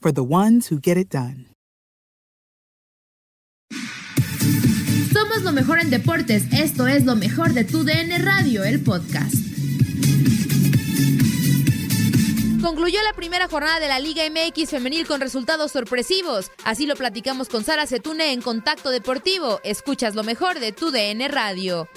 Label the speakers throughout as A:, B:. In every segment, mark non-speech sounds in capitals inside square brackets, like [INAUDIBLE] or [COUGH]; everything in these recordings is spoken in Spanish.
A: for the ones who get it done.
B: Somos lo mejor en deportes. Esto es lo mejor de tu DN Radio, el podcast. Concluyó la primera jornada de la Liga MX femenil con resultados sorpresivos. Así lo platicamos con Sara Setune en Contacto Deportivo. Escuchas lo mejor de tu DN Radio.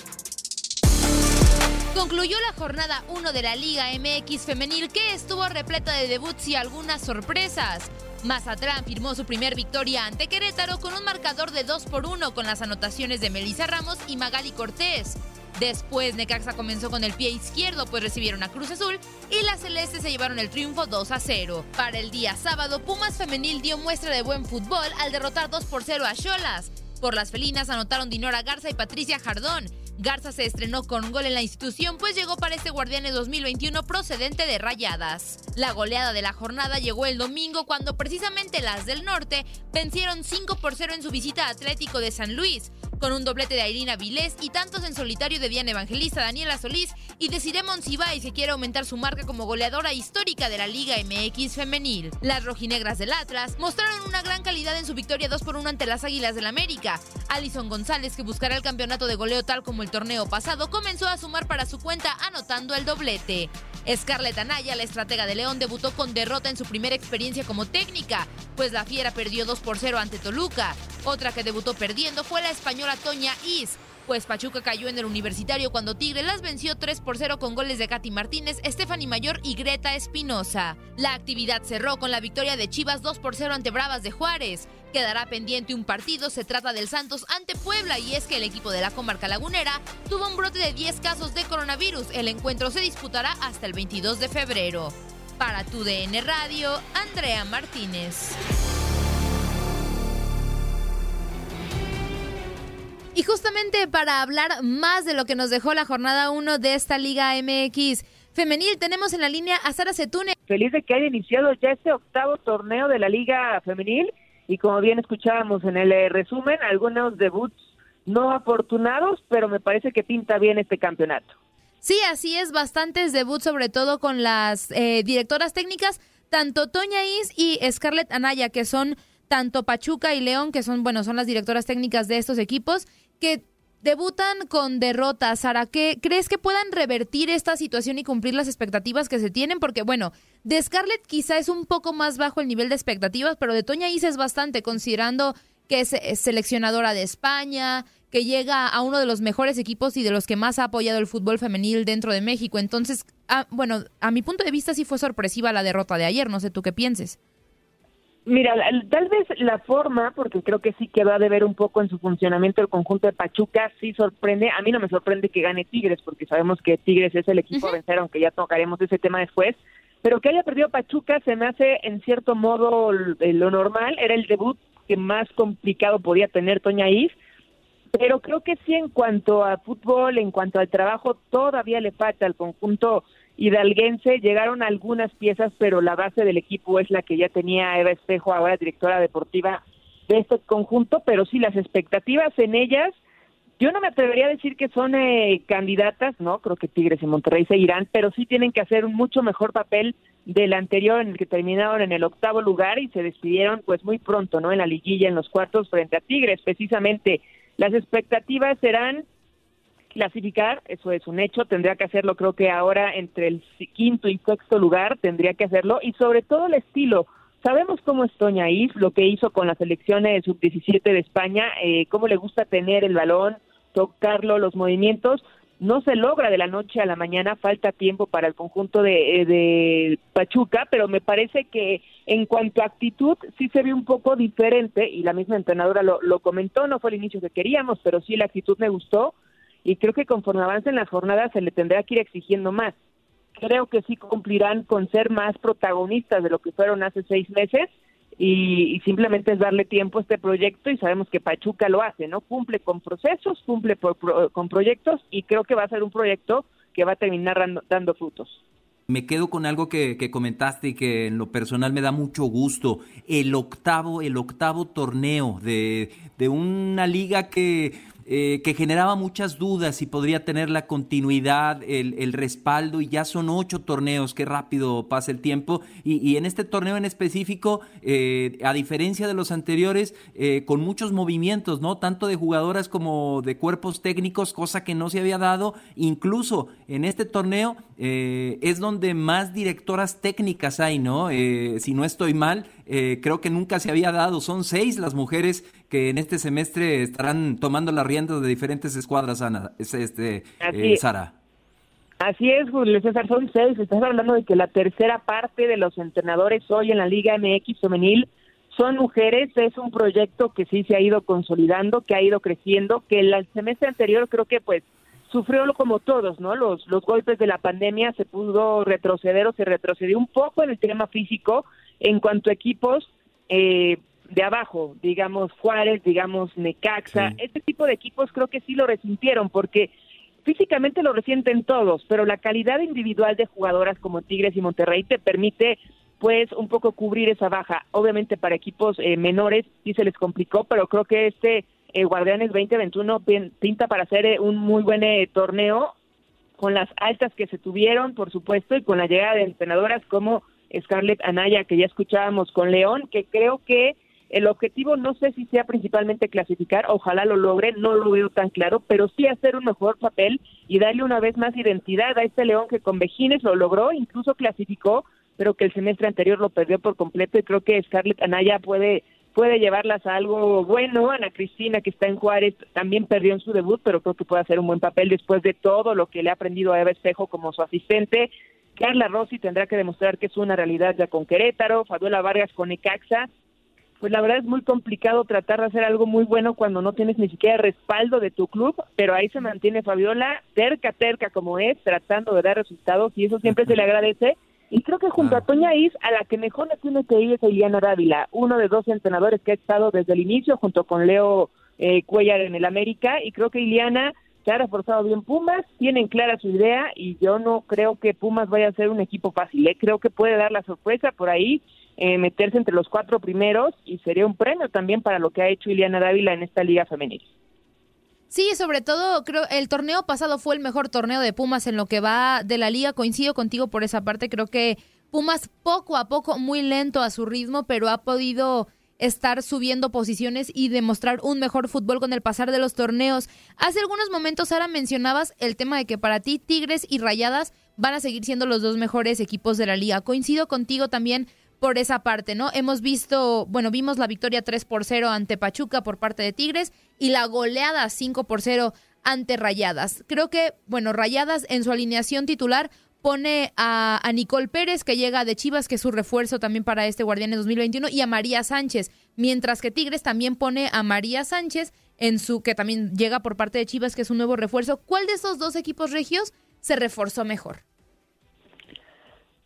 B: Concluyó la jornada 1 de la Liga MX femenil que estuvo repleta de debuts y algunas sorpresas. Mazatlán firmó su primer victoria ante Querétaro con un marcador de 2 por 1 con las anotaciones de Melissa Ramos y Magali Cortés. Después Necaxa comenzó con el pie izquierdo pues recibieron a Cruz Azul y las celestes se llevaron el triunfo 2 a 0. Para el día sábado Pumas femenil dio muestra de buen fútbol al derrotar 2 por 0 a Cholas. Por las felinas anotaron Dinora Garza y Patricia Jardón. Garza se estrenó con gol en la institución, pues llegó para este Guardianes 2021 procedente de Rayadas. La goleada de la jornada llegó el domingo cuando precisamente las del norte vencieron 5 por 0 en su visita a Atlético de San Luis, con un doblete de Irina Vilés y tantos en solitario de Diana Evangelista, Daniela Solís y de Ciremon Sibay se quiere aumentar su marca como goleadora histórica de la Liga MX femenil. Las rojinegras del Atlas mostraron una gran calidad en su victoria 2 por 1 ante las Águilas del América. Alison González, que buscará el campeonato de goleo tal como el torneo pasado, comenzó a sumar para su cuenta anotando el doblete. Scarlett Anaya, la estratega de León, debutó con derrota en su primera experiencia como técnica, pues la Fiera perdió 2 por 0 ante Toluca. Otra que debutó perdiendo fue la española Toña Is, pues Pachuca cayó en el universitario cuando Tigre las venció 3 por 0 con goles de Katy Martínez, Stephanie Mayor y Greta Espinosa. La actividad cerró con la victoria de Chivas 2 por 0 ante Bravas de Juárez. Quedará pendiente un partido, se trata del Santos ante Puebla y es que el equipo de la comarca lagunera tuvo un brote de 10 casos de coronavirus. El encuentro se disputará hasta el 22 de febrero. Para tu DN Radio, Andrea Martínez. Y justamente para hablar más de lo que nos dejó la jornada 1 de esta Liga MX femenil, tenemos en la línea a Sara Setune.
C: Feliz de que haya iniciado ya este octavo torneo de la Liga femenil y como bien escuchábamos en el eh, resumen, algunos debuts no afortunados, pero me parece que pinta bien este campeonato.
B: Sí, así es, bastantes debuts, sobre todo con las eh, directoras técnicas, tanto Toña Is y Scarlett Anaya, que son tanto Pachuca y León, que son, bueno, son las directoras técnicas de estos equipos, que debutan con derrotas. Sara, ¿qué crees que puedan revertir esta situación y cumplir las expectativas que se tienen? Porque, bueno, de Scarlett quizá es un poco más bajo el nivel de expectativas, pero de Toña Is es bastante, considerando que es seleccionadora de España, que llega a uno de los mejores equipos y de los que más ha apoyado el fútbol femenil dentro de México. Entonces, ah, bueno, a mi punto de vista sí fue sorpresiva la derrota de ayer, no sé tú qué pienses.
C: Mira, tal vez la forma, porque creo que sí que va a deber un poco en su funcionamiento el conjunto de Pachuca, sí sorprende. A mí no me sorprende que gane Tigres, porque sabemos que Tigres es el equipo a vencer, aunque ya tocaremos ese tema después. Pero que haya perdido Pachuca se me hace en cierto modo lo normal. Era el debut que más complicado podía tener Toña Is. Pero creo que sí, en cuanto a fútbol, en cuanto al trabajo, todavía le falta al conjunto hidalguense. Llegaron algunas piezas, pero la base del equipo es la que ya tenía Eva Espejo, ahora directora deportiva de este conjunto. Pero sí, las expectativas en ellas yo no me atrevería a decir que son eh, candidatas, ¿no? Creo que Tigres y Monterrey seguirán, pero sí tienen que hacer un mucho mejor papel del anterior en el que terminaron en el octavo lugar y se despidieron pues muy pronto, ¿no? En la liguilla, en los cuartos frente a Tigres, precisamente. Las expectativas serán clasificar, eso es un hecho, tendría que hacerlo creo que ahora entre el quinto y sexto lugar, tendría que hacerlo, y sobre todo el estilo, Sabemos cómo es Toña Is, lo que hizo con la selección sub-17 de España, eh, cómo le gusta tener el balón, tocarlo, los movimientos, no se logra de la noche a la mañana, falta tiempo para el conjunto de, eh, de, Pachuca, pero me parece que en cuanto a actitud sí se ve un poco diferente y la misma entrenadora lo, lo comentó, no fue el inicio que queríamos, pero sí la actitud me gustó y creo que conforme avancen las jornadas se le tendrá que ir exigiendo más. Creo que sí cumplirán con ser más protagonistas de lo que fueron hace seis meses y, simplemente es darle tiempo a este proyecto y sabemos que Pachuca lo hace, ¿no? Cumple con procesos, cumple con proyectos y creo que va a ser un proyecto que va a terminar dando, frutos.
D: Me quedo con algo que, que, comentaste y que en lo personal me da mucho gusto. El octavo, el octavo torneo de, de una liga que eh, que generaba muchas dudas si podría tener la continuidad, el, respaldo, y ya son ocho torneos, qué rápido pasa el tiempo, y, en este torneo en específico, eh, a diferencia de los anteriores, eh, con muchos movimientos, ¿no? Tanto de jugadoras como de cuerpos técnicos, cosa que no se había dado, incluso en este torneo es donde más directoras técnicas hay, ¿no? si no estoy mal, creo que nunca se había dado, son seis las mujeres que en este semestre estarán tomando las riendas de diferentes escuadras, Ana, este, eh, Sara.
C: Así es, Julio César, son seis. Estás hablando de que la tercera parte de los entrenadores hoy en la Liga MX femenil son mujeres. Es un proyecto que sí se ha ido consolidando, que ha ido creciendo, que el semestre anterior creo que pues sufrió como todos, ¿no? Los, los golpes de la pandemia se pudo retroceder o se retrocedió un poco en el tema físico en cuanto a equipos. Eh, de abajo, digamos Juárez, digamos Necaxa, este tipo de equipos creo que sí lo resintieron porque físicamente lo resienten todos, pero la calidad individual de jugadoras como Tigres y Monterrey te permite pues un poco cubrir esa baja. Obviamente para equipos eh, menores sí se les complicó, pero creo que este eh, Guardianes 2021 pinta para hacer eh, un muy buen torneo con las altas que se tuvieron, por supuesto, y con la llegada de entrenadoras como Scarlett Anaya, que ya escuchábamos con León, que creo que el objetivo no sé si sea principalmente clasificar, ojalá lo logre, no lo veo tan claro, pero sí hacer un mejor papel y darle una vez más identidad a este León que con Vejines lo logró, incluso clasificó, pero que el semestre anterior lo perdió por completo y creo que Scarlett Anaya puede puede llevarlas a algo bueno. Ana Cristina, que está en Juárez, también perdió en su debut, pero creo que puede hacer un buen papel después de todo lo que le ha aprendido a Eva Espejo como su asistente. Carla Rossi tendrá que demostrar que es una realidad ya con Querétaro, Faduela Vargas con Ecaxa pues la verdad es muy complicado tratar de hacer algo muy bueno cuando no tienes ni siquiera respaldo de tu club, pero ahí se mantiene Fabiola terca, terca como es, tratando de dar resultados y eso siempre se le [LAUGHS] agradece. Y creo que junto a Toña Is, a la que mejor le tiene que ir es Iliana Dávila, uno de dos entrenadores que ha estado desde el inicio junto con Leo eh, Cuellar en el América y creo que Iliana se ha reforzado bien Pumas, tienen clara su idea y yo no creo que Pumas vaya a ser un equipo fácil, ¿eh? creo que puede dar la sorpresa por ahí eh, meterse entre los cuatro primeros y sería un premio también para lo que ha hecho Ileana Dávila en esta liga femenil.
B: Sí, sobre todo creo el torneo pasado fue el mejor torneo de Pumas en lo que va de la liga. Coincido contigo por esa parte. Creo que Pumas poco a poco, muy lento a su ritmo, pero ha podido estar subiendo posiciones y demostrar un mejor fútbol con el pasar de los torneos. Hace algunos momentos, Sara, mencionabas el tema de que para ti Tigres y Rayadas van a seguir siendo los dos mejores equipos de la liga. Coincido contigo también por esa parte, ¿no? Hemos visto, bueno, vimos la victoria 3 por 0 ante Pachuca por parte de Tigres y la goleada 5 por 0 ante Rayadas. Creo que, bueno, Rayadas en su alineación titular pone a, a, Nicole Pérez, que llega de Chivas, que es su refuerzo también para este Guardianes 2021, y a María Sánchez, mientras que Tigres también pone a María Sánchez, en su que también llega por parte de Chivas, que es un nuevo refuerzo. ¿Cuál de esos dos equipos regios se reforzó mejor?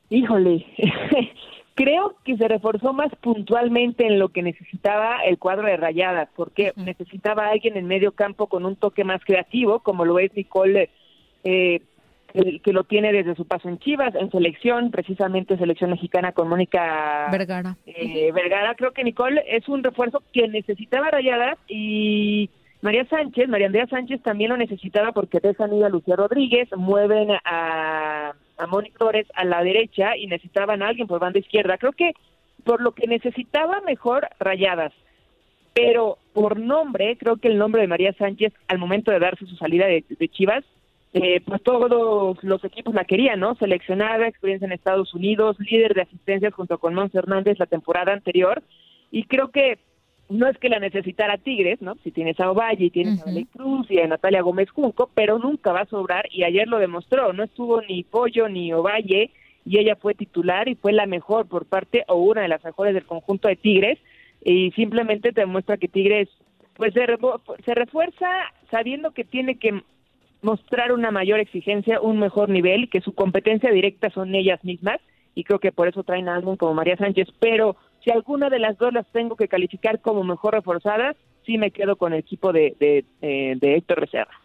C: Híjole, [LAUGHS] creo que se reforzó más puntualmente en lo que necesitaba el cuadro de rayadas, porque necesitaba alguien en medio campo con un toque más creativo, como lo es Nicole eh, que lo tiene desde su paso en Chivas, en selección, precisamente selección mexicana con Mónica
B: Vergara.
C: Eh, Vergara. Creo que Nicole es un refuerzo que necesitaba Rayadas y María Sánchez, María Andrea Sánchez también lo necesitaba porque dejan ir a Lucía Rodríguez, mueven a, a Mónica Flores a la derecha y necesitaban a alguien por banda izquierda. Creo que por lo que necesitaba mejor Rayadas, pero por nombre, creo que el nombre de María Sánchez al momento de darse su salida de Chivas eh, pues todos los equipos la querían, ¿no? Seleccionada, experiencia en Estados Unidos, líder de asistencias junto con Mons Hernández la temporada anterior. Y creo que no es que la necesitara Tigres, ¿no? Si tienes a Ovalle y tienes a Beli Cruz y a Natalia Gómez Junco, pero nunca va a sobrar y ayer lo demostró. No estuvo ni Pollo ni Ovalle y ella fue titular y fue la mejor por parte o una de las mejores del conjunto de Tigres y simplemente te demuestra que Tigres pues se refuerza sabiendo que tiene que mostrar una mayor exigencia, un mejor nivel, que su competencia directa son ellas mismas y creo que por eso traen a alguien como María Sánchez, pero si alguna de las dos las tengo que calificar como mejor reforzadas, sí me quedo con el equipo de, de, eh, de Héctor Becerra.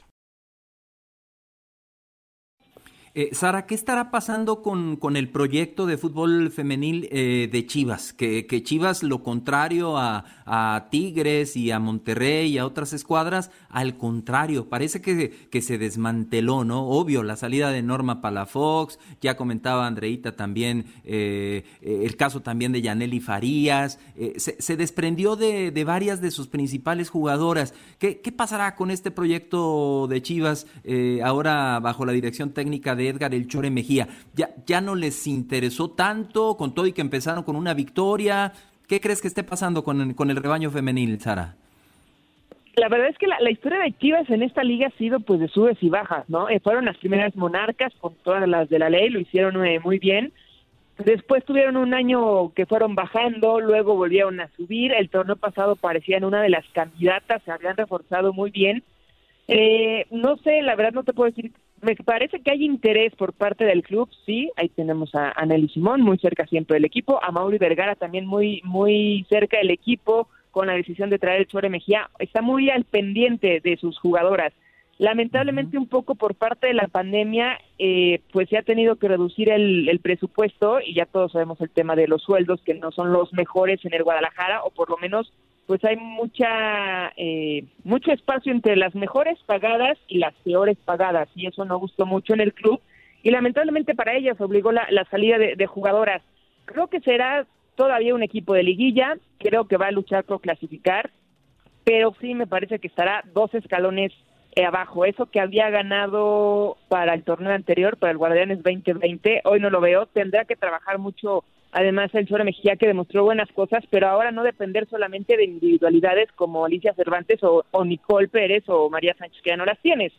D: Eh, Sara, ¿qué estará pasando con, con, el proyecto de fútbol femenil eh, de Chivas? Que, que, Chivas, lo contrario a, a, Tigres y a Monterrey y a otras escuadras, al contrario, parece que, que, se desmanteló, ¿no? Obvio, la salida de Norma Palafox, ya comentaba Andreita también, eh, el caso también de Yaneli Farías, eh, se, se, desprendió de, de, varias de sus principales jugadoras. ¿Qué, qué pasará con este proyecto de Chivas ahora bajo la dirección técnica de Edgar El Chore Mejía. Ya, ya no les interesó tanto con todo y que empezaron con una victoria. ¿Qué crees que esté pasando con, con el rebaño femenil, Sara?
C: La verdad es que la, la, historia de Chivas en esta liga ha sido pues de subes y bajas, ¿no? Eh, fueron las primeras monarcas con todas las de la ley, lo hicieron eh, muy bien. Después tuvieron un año que fueron bajando, luego volvieron a subir. El torneo pasado parecían una de las candidatas, se habían reforzado muy bien. Eh, no sé, la verdad no te puedo decir me parece que hay interés por parte del club, sí, ahí tenemos a, a Nelly Simón muy cerca siempre del equipo, a Mauri Vergara también muy muy cerca del equipo con la decisión de traer el Chore Mejía, está muy al pendiente de sus jugadoras. Lamentablemente un poco por parte de la pandemia, eh, pues se ha tenido que reducir el, el presupuesto y ya todos sabemos el tema de los sueldos que no son los mejores en el Guadalajara o por lo menos pues hay mucha eh, mucho espacio entre las mejores pagadas y las peores pagadas y eso no gustó mucho en el club y lamentablemente para ellas obligó la, la salida de, de, jugadoras. Creo que será todavía un equipo de liguilla creo que va a luchar por clasificar pero sí me parece que estará dos escalones eh, abajo. Eso que había ganado para el torneo anterior para el Guardianes 2020 hoy no lo veo tendrá que trabajar mucho Además, el Chore Mejía que demostró buenas cosas, pero ahora no depender solamente de individualidades como Alicia Cervantes o, o, Nicole Pérez o María Sánchez, que ya no las tienes.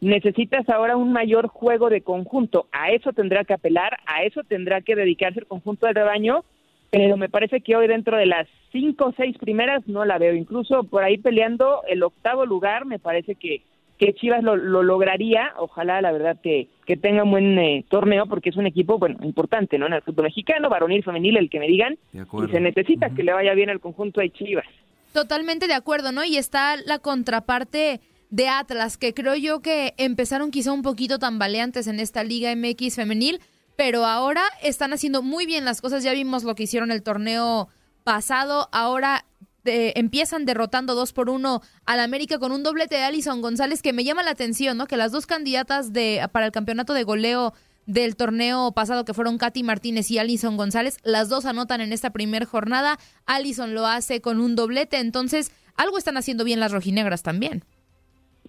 C: Necesitas ahora un mayor juego de conjunto. A eso tendrá que apelar, a eso tendrá que dedicarse el conjunto del rebaño, pero me parece que hoy dentro de las cinco o seis primeras no la veo. Incluso por ahí peleando el octavo lugar, me parece que que Chivas lo, lo, lograría, ojalá la verdad que, que tenga un buen eh, torneo porque es un equipo bueno importante no en el fútbol mexicano, varonil, femenil, el que me digan, y se necesita uh -huh. que le vaya bien al conjunto de Chivas.
B: Totalmente de acuerdo, ¿no? Y está la contraparte de Atlas, que creo yo que empezaron quizá un poquito tambaleantes en esta Liga MX femenil, pero ahora están haciendo muy bien las cosas, ya vimos lo que hicieron el torneo pasado, ahora empiezan derrotando 2 por 1 al América con un doblete de Alison González que me llama la atención, ¿no? Que las dos candidatas de para el campeonato de goleo del torneo pasado que fueron Katy Martínez y Alison González, las dos anotan en esta primera jornada. Alison lo hace con un doblete, entonces algo están haciendo bien las rojinegras también.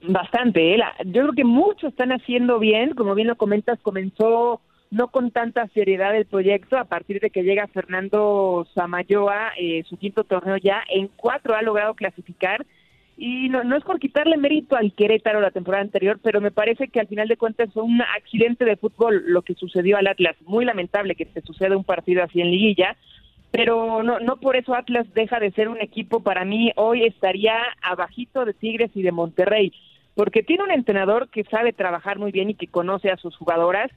C: Bastante, ¿eh? yo creo que mucho están haciendo bien, como bien lo comentas, comenzó no con tanta seriedad el proyecto a partir de que llega Fernando Samayoa, eh, su quinto torneo ya, en cuatro ha logrado clasificar. Y no, no es por quitarle mérito al Querétaro la temporada anterior, pero me parece que al final de cuentas fue un accidente de fútbol lo que sucedió al Atlas, muy lamentable que se suceda un partido así en liguilla, pero no, no por eso Atlas deja de ser un equipo, para mí hoy estaría abajito de Tigres y de Monterrey porque tiene un entrenador que sabe trabajar muy bien y que conoce a sus jugadoras,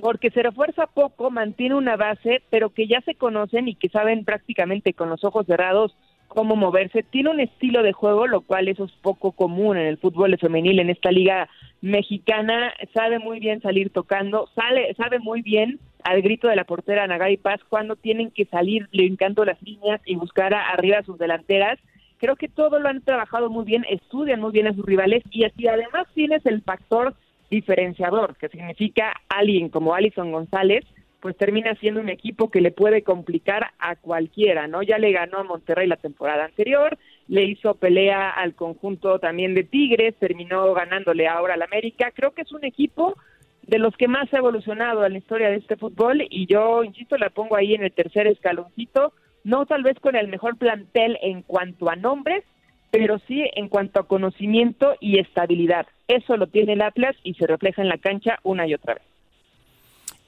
C: porque se refuerza poco, mantiene una base, pero que ya se conocen y que saben prácticamente con los ojos cerrados cómo moverse. Tiene un estilo de juego, lo cual eso es poco común en el fútbol femenil en esta liga mexicana. Sabe muy bien salir tocando, sale, sabe muy bien al grito de la portera Nagari Paz cuando tienen que salir brincando las líneas y buscar arriba a sus delanteras creo que todo lo han trabajado muy bien, estudian muy bien a sus rivales y así además tienes el factor diferenciador, que significa alguien como Alison González, pues termina siendo un equipo que le puede complicar a cualquiera, ¿no? Ya le ganó a Monterrey la temporada anterior, le hizo pelea al conjunto también de Tigres, terminó ganándole ahora al América. Creo que es un equipo de los que más ha evolucionado en la historia de este fútbol y yo, insisto, la pongo ahí en el tercer escaloncito no tal vez con el mejor plantel en cuanto a nombres, pero sí en cuanto a conocimiento y estabilidad. Eso lo tiene el Atlas y se refleja en la cancha una y otra vez.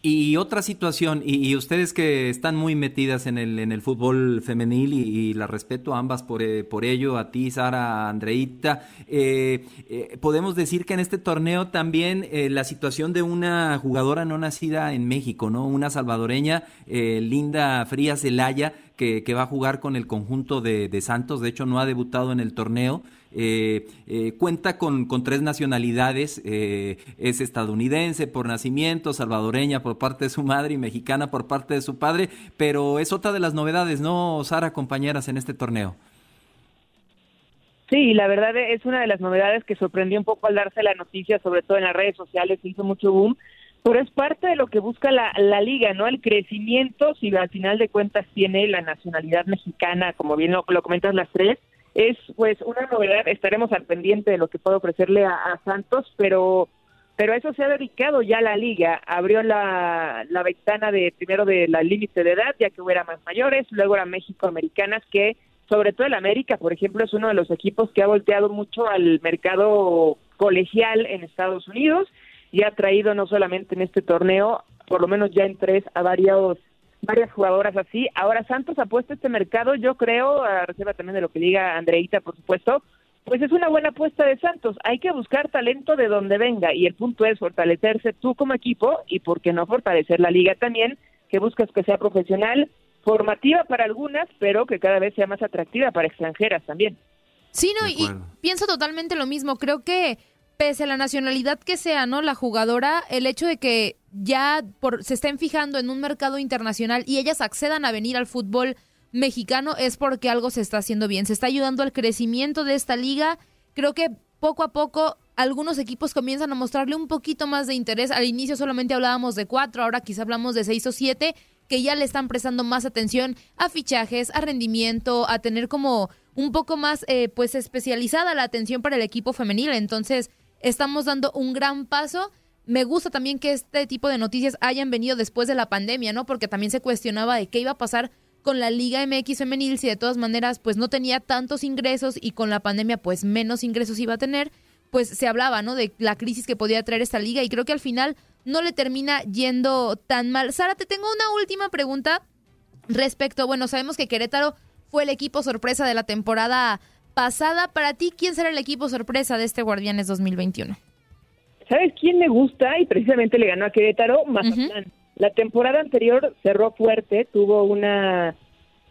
D: Y otra situación, y, ustedes que están muy metidas en el, en el fútbol femenil y, la respeto a ambas por, eh, por ello, a ti, Sara, Andreita, eh, eh, podemos decir que en este torneo también la situación de una jugadora no nacida en México, ¿no? Una salvadoreña, Linda Frías Zelaya, que, va a jugar con el conjunto de, Santos, de hecho no ha debutado en el torneo. Eh, eh, cuenta con, con, tres nacionalidades, eh, es estadounidense por nacimiento, salvadoreña por parte de su madre y mexicana por parte de su padre, pero es otra de las novedades, ¿no, Sara, compañeras, en este torneo?
C: Sí, la verdad es una de las novedades que sorprendió un poco al darse la noticia, sobre todo en las redes sociales, hizo mucho boom, pero es parte de lo que busca la, la liga, ¿no? El crecimiento, si al final de cuentas tiene la nacionalidad mexicana, como bien lo, lo comentas las tres, es pues una novedad, estaremos al pendiente de lo que puede ofrecerle a, Santos, pero pero eso se ha dedicado ya la liga, abrió la, la ventana de primero de la límite de edad, ya que hubiera más mayores, luego era México Americanas, que sobre todo el América, por ejemplo, es uno de los equipos que ha volteado mucho al mercado colegial en Estados Unidos y ha traído no solamente en este torneo, por lo menos ya en tres, a varios varias jugadoras así. Ahora Santos apuesta este mercado, yo creo, a reserva también de lo que diga Andreita, por supuesto, pues es una buena apuesta de Santos. Hay que buscar talento de donde venga y el punto es fortalecerse tú como equipo y por qué no fortalecer la liga también, que buscas que sea profesional, formativa para algunas, pero que cada vez sea más atractiva para extranjeras también.
B: Sí, no, y pienso totalmente lo mismo. Creo que pese a la nacionalidad que sea, ¿no? La jugadora, el hecho de que ya por, se estén fijando en un mercado internacional y ellas accedan a venir al fútbol mexicano es porque algo se está haciendo bien. Se está ayudando al crecimiento de esta liga. Creo que poco a poco algunos equipos comienzan a mostrarle un poquito más de interés. Al inicio solamente hablábamos de cuatro, ahora quizá hablamos de seis o siete, que ya le están prestando más atención a fichajes, a rendimiento, a tener como un poco más eh, pues especializada la atención para el equipo femenil. Entonces, estamos dando un gran paso. Me gusta también que este tipo de noticias hayan venido después de la pandemia, ¿no? Porque también se cuestionaba de qué iba a pasar con la Liga MX femenil si de todas maneras pues no tenía tantos ingresos y con la pandemia pues menos ingresos iba a tener, pues se hablaba, ¿no? De la crisis que podía traer esta liga y creo que al final no le termina yendo tan mal. Sara, te tengo una última pregunta respecto, bueno, sabemos que Querétaro fue el equipo sorpresa de la temporada pasada. Para ti, ¿quién será el equipo sorpresa de este Guardianes 2021?
C: ¿Sabes quién me gusta? Y precisamente le ganó a Querétaro, Mazatlán. La temporada anterior cerró fuerte, tuvo una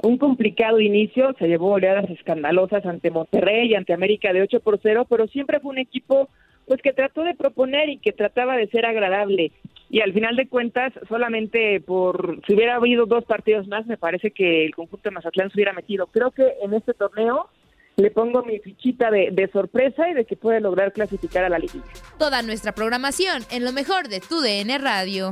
C: un complicado inicio, se llevó oleadas escandalosas ante Monterrey y ante América de 8 por 0, pero siempre fue un equipo pues que trató de proponer y que trataba de ser agradable. Y al final de cuentas, solamente por si hubiera habido dos partidos más, me parece que el conjunto de Mazatlán se hubiera metido. Creo que en este torneo le pongo mi fichita de, de, sorpresa y de que puede lograr clasificar a la liguilla.
B: Toda nuestra programación en lo mejor de tu DN Radio.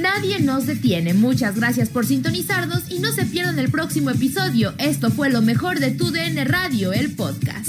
B: Nadie nos detiene. Muchas gracias por sintonizarnos y no se pierdan el próximo episodio. Esto fue lo mejor de tu DN Radio, el podcast.